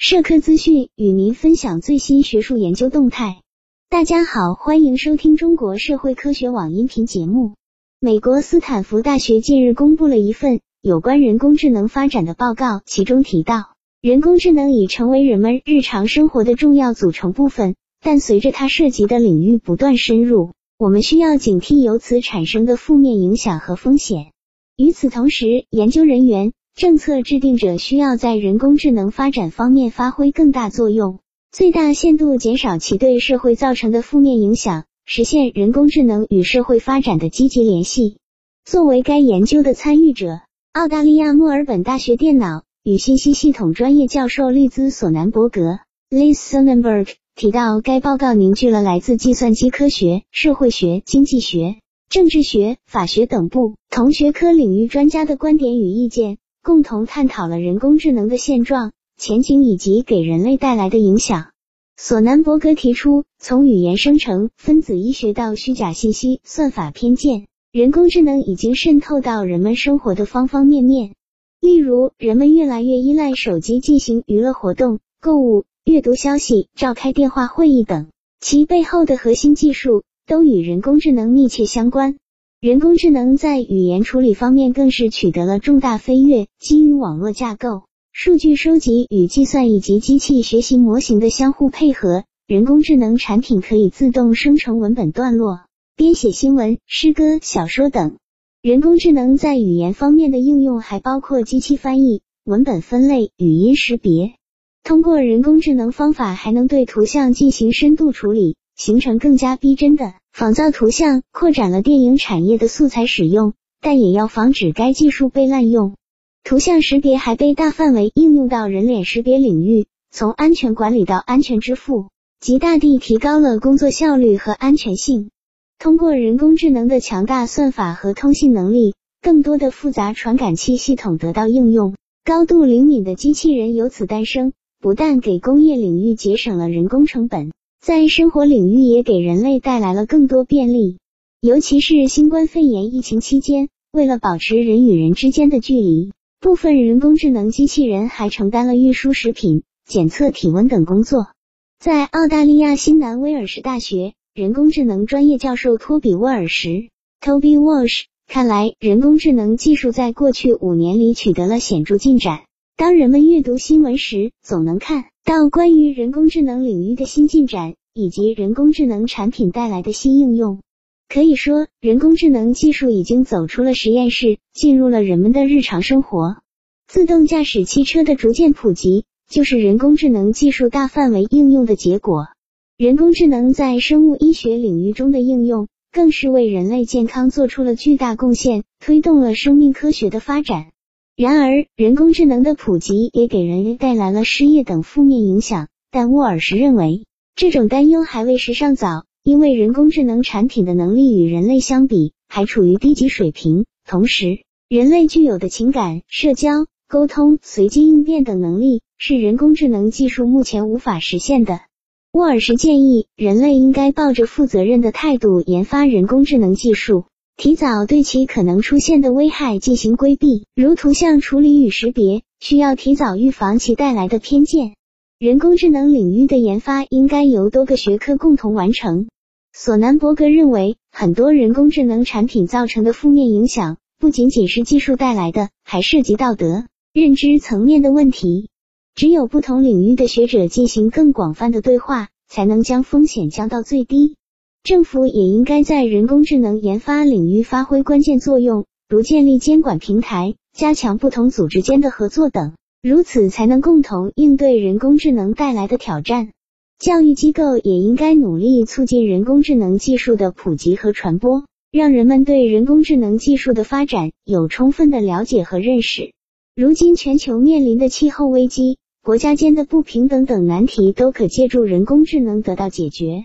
社科资讯与您分享最新学术研究动态。大家好，欢迎收听中国社会科学网音频节目。美国斯坦福大学近日公布了一份有关人工智能发展的报告，其中提到，人工智能已成为人们日常生活的重要组成部分，但随着它涉及的领域不断深入，我们需要警惕由此产生的负面影响和风险。与此同时，研究人员。政策制定者需要在人工智能发展方面发挥更大作用，最大限度减少其对社会造成的负面影响，实现人工智能与社会发展的积极联系。作为该研究的参与者，澳大利亚墨尔本大学电脑与信息系统专业教授利兹·索南伯格 （Liz Sonnenberg） 提到，该报告凝聚了来自计算机科学、社会学、经济学、政治学、法学等不同学科领域专家的观点与意见。共同探讨了人工智能的现状、前景以及给人类带来的影响。索南伯格提出，从语言生成、分子医学到虚假信息、算法偏见，人工智能已经渗透到人们生活的方方面面。例如，人们越来越依赖手机进行娱乐活动、购物、阅读消息、召开电话会议等，其背后的核心技术都与人工智能密切相关。人工智能在语言处理方面更是取得了重大飞跃。基于网络架构、数据收集与计算以及机器学习模型的相互配合，人工智能产品可以自动生成文本段落、编写新闻、诗歌、小说等。人工智能在语言方面的应用还包括机器翻译、文本分类、语音识别。通过人工智能方法，还能对图像进行深度处理。形成更加逼真的仿造图像，扩展了电影产业的素材使用，但也要防止该技术被滥用。图像识别还被大范围应用到人脸识别领域，从安全管理到安全支付，极大地提高了工作效率和安全性。通过人工智能的强大算法和通信能力，更多的复杂传感器系统得到应用，高度灵敏的机器人由此诞生，不但给工业领域节省了人工成本。在生活领域也给人类带来了更多便利，尤其是新冠肺炎疫情期间，为了保持人与人之间的距离，部分人工智能机器人还承担了运输食品、检测体温等工作。在澳大利亚新南威尔士大学人工智能专业教授托比沃尔什 （Toby Walsh） 看来，人工智能技术在过去五年里取得了显著进展。当人们阅读新闻时，总能看。到关于人工智能领域的新进展，以及人工智能产品带来的新应用，可以说，人工智能技术已经走出了实验室，进入了人们的日常生活。自动驾驶汽车的逐渐普及，就是人工智能技术大范围应用的结果。人工智能在生物医学领域中的应用，更是为人类健康做出了巨大贡献，推动了生命科学的发展。然而，人工智能的普及也给人类带来了失业等负面影响。但沃尔什认为，这种担忧还为时尚早，因为人工智能产品的能力与人类相比还处于低级水平。同时，人类具有的情感、社交、沟通、随机应变等能力是人工智能技术目前无法实现的。沃尔什建议，人类应该抱着负责任的态度研发人工智能技术。提早对其可能出现的危害进行规避，如图像处理与识别，需要提早预防其带来的偏见。人工智能领域的研发应该由多个学科共同完成。索南伯格认为，很多人工智能产品造成的负面影响，不仅仅是技术带来的，还涉及道德、认知层面的问题。只有不同领域的学者进行更广泛的对话，才能将风险降到最低。政府也应该在人工智能研发领域发挥关键作用，如建立监管平台、加强不同组织间的合作等，如此才能共同应对人工智能带来的挑战。教育机构也应该努力促进人工智能技术的普及和传播，让人们对人工智能技术的发展有充分的了解和认识。如今全球面临的气候危机、国家间的不平等等难题，都可借助人工智能得到解决。